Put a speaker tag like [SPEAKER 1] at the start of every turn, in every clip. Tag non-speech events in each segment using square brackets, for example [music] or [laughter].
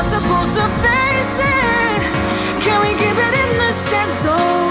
[SPEAKER 1] impossible to face it. Can we keep it in the shadows?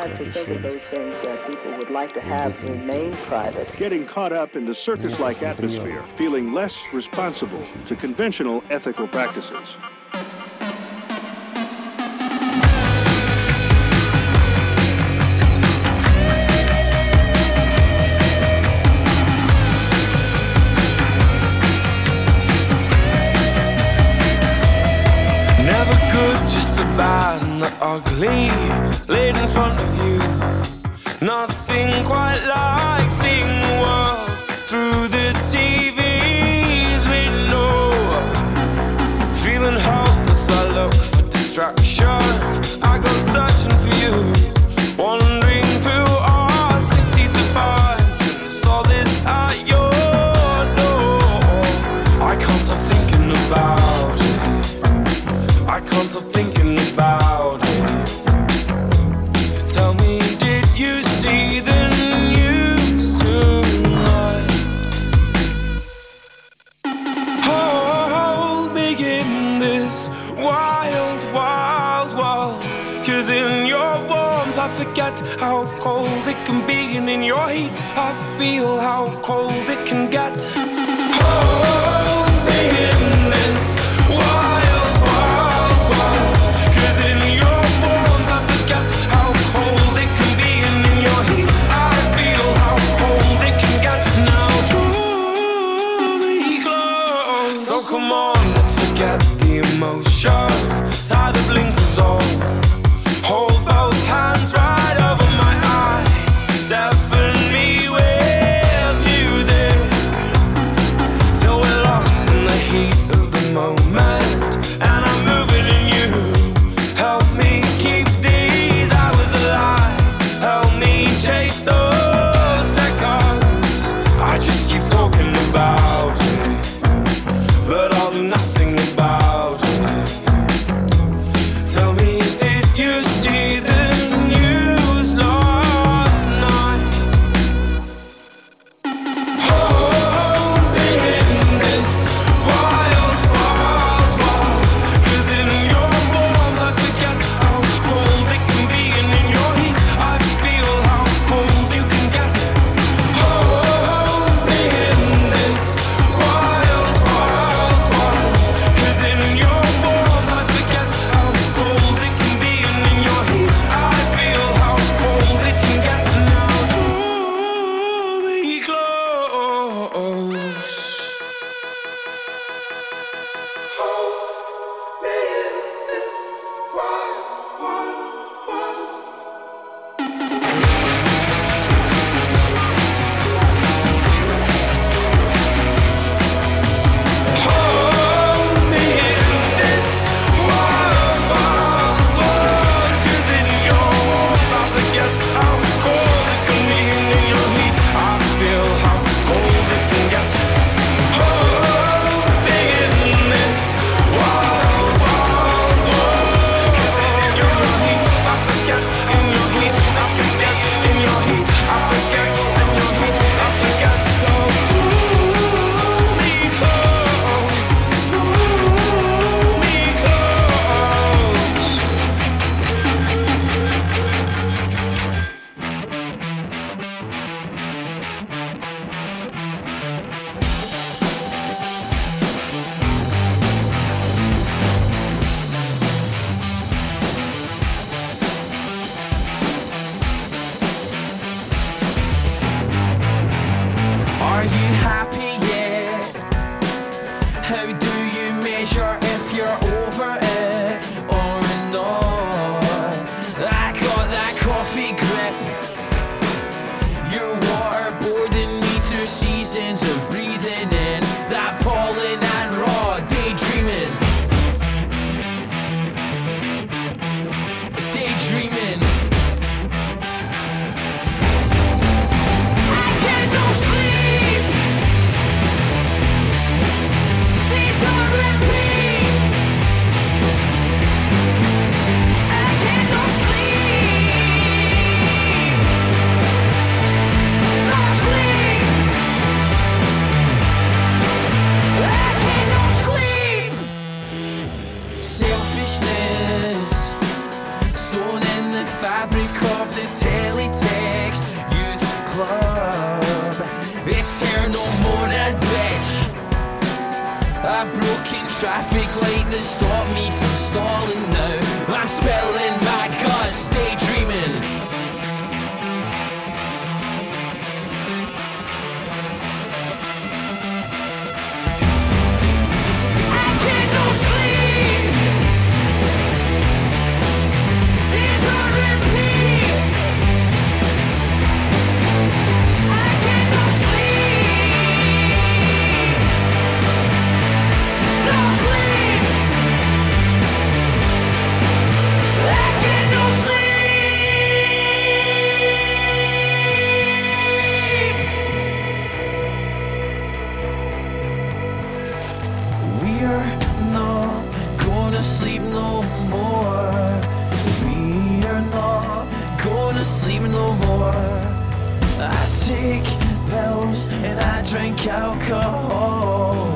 [SPEAKER 2] Little time to think of those things that people would like to have remain private.
[SPEAKER 3] Getting caught up in the circus-like atmosphere, feeling less responsible to conventional ethical practices.
[SPEAKER 4] Forget how cold it can be, and in your heat, I feel how cold it can get.
[SPEAKER 5] These
[SPEAKER 6] by broken traffic light that stopped me from stalling now. I'm spilling my guts, take pills and I drink alcohol.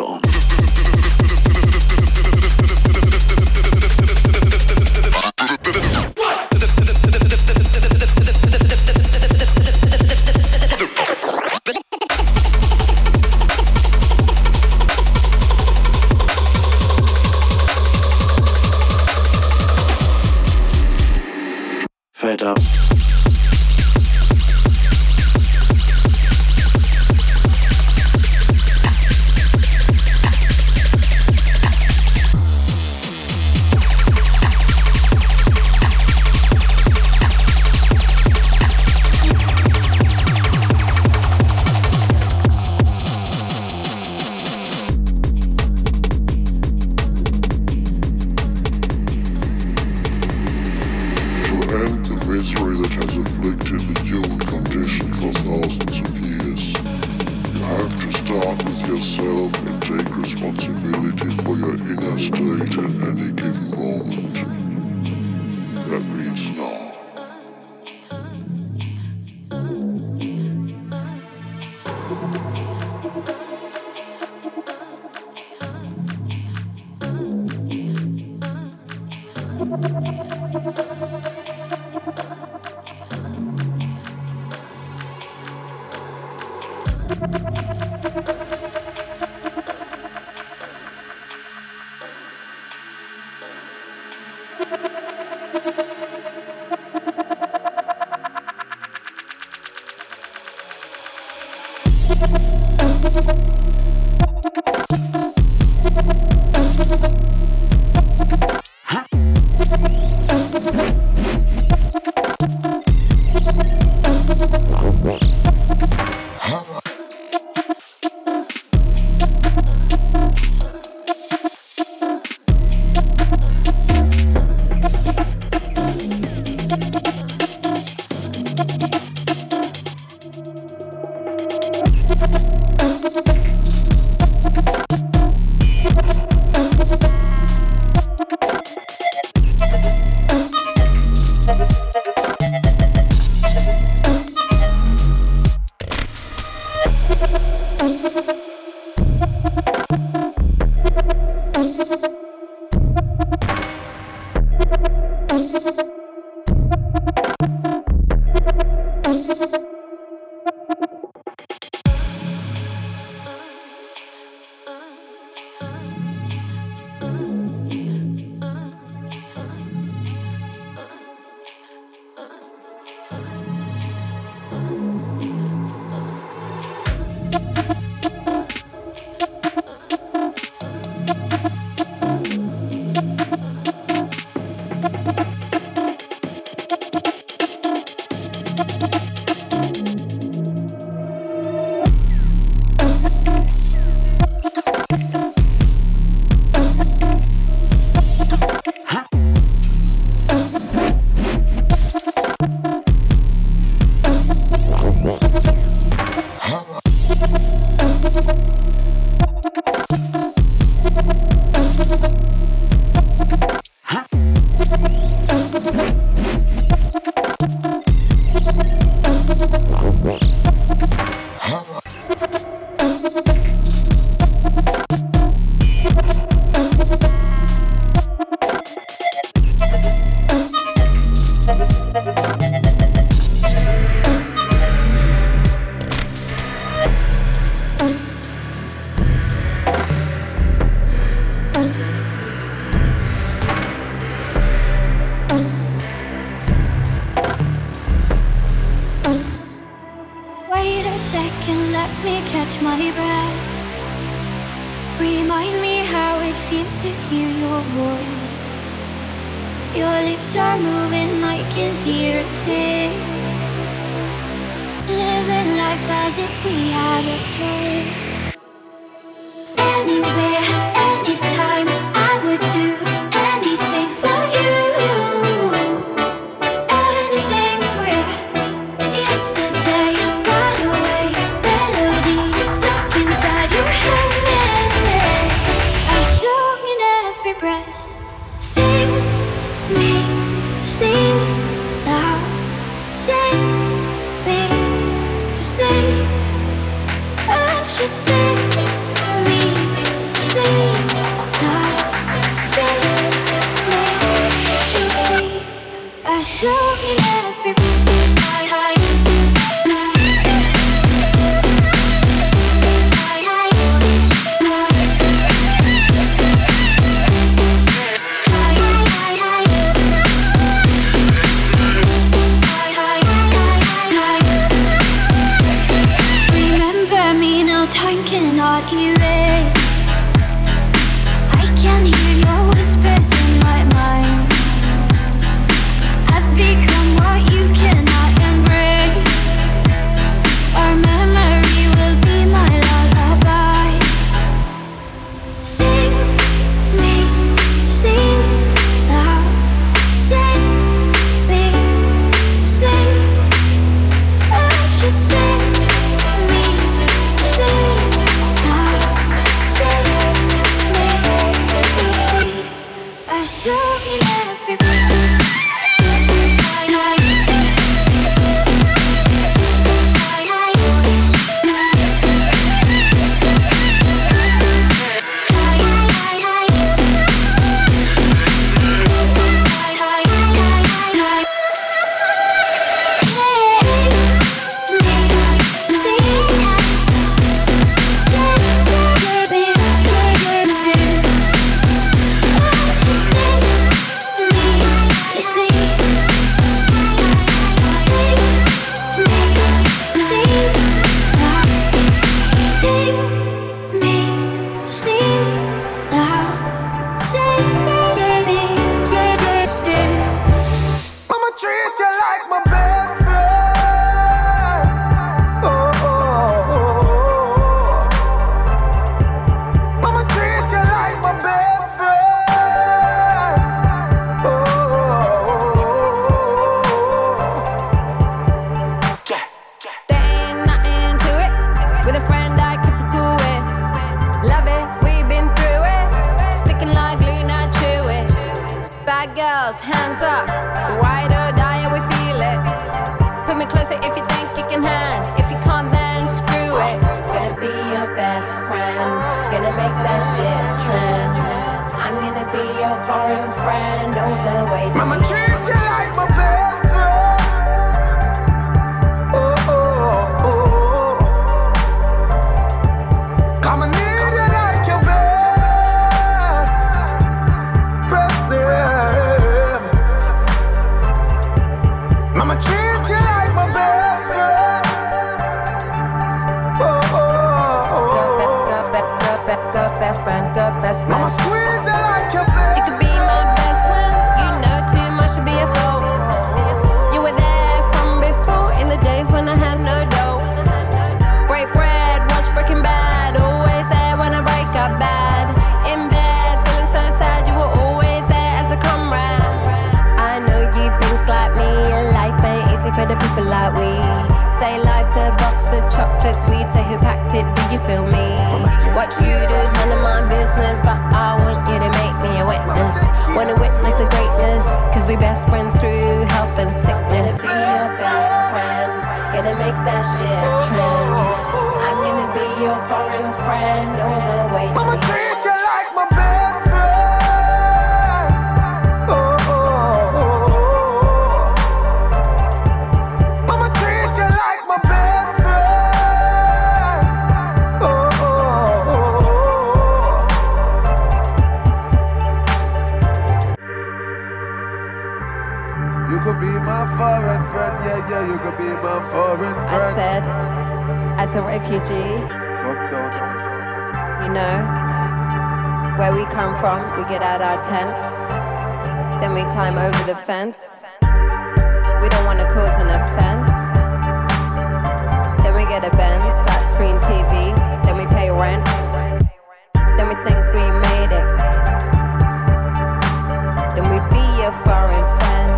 [SPEAKER 7] on. [laughs]
[SPEAKER 5] gonna be your best friend. Gonna make that shit trend. I'm gonna be your foreign as a refugee, you know, where we come from, we get out our tent, then we climb over the fence. We don't want to cause an offense. Then we get a Benz, flat screen TV, then we pay rent, then we think we made it. Then we be a foreign friend.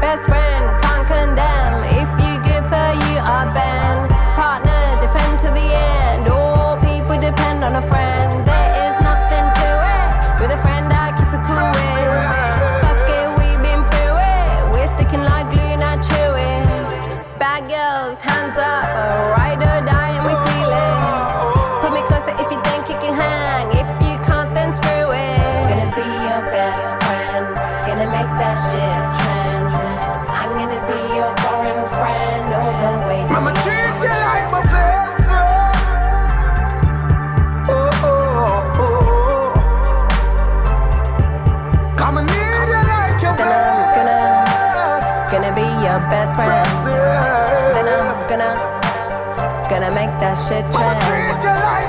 [SPEAKER 5] Best friend, best friend. Gonna, gonna, gonna make that shit trend.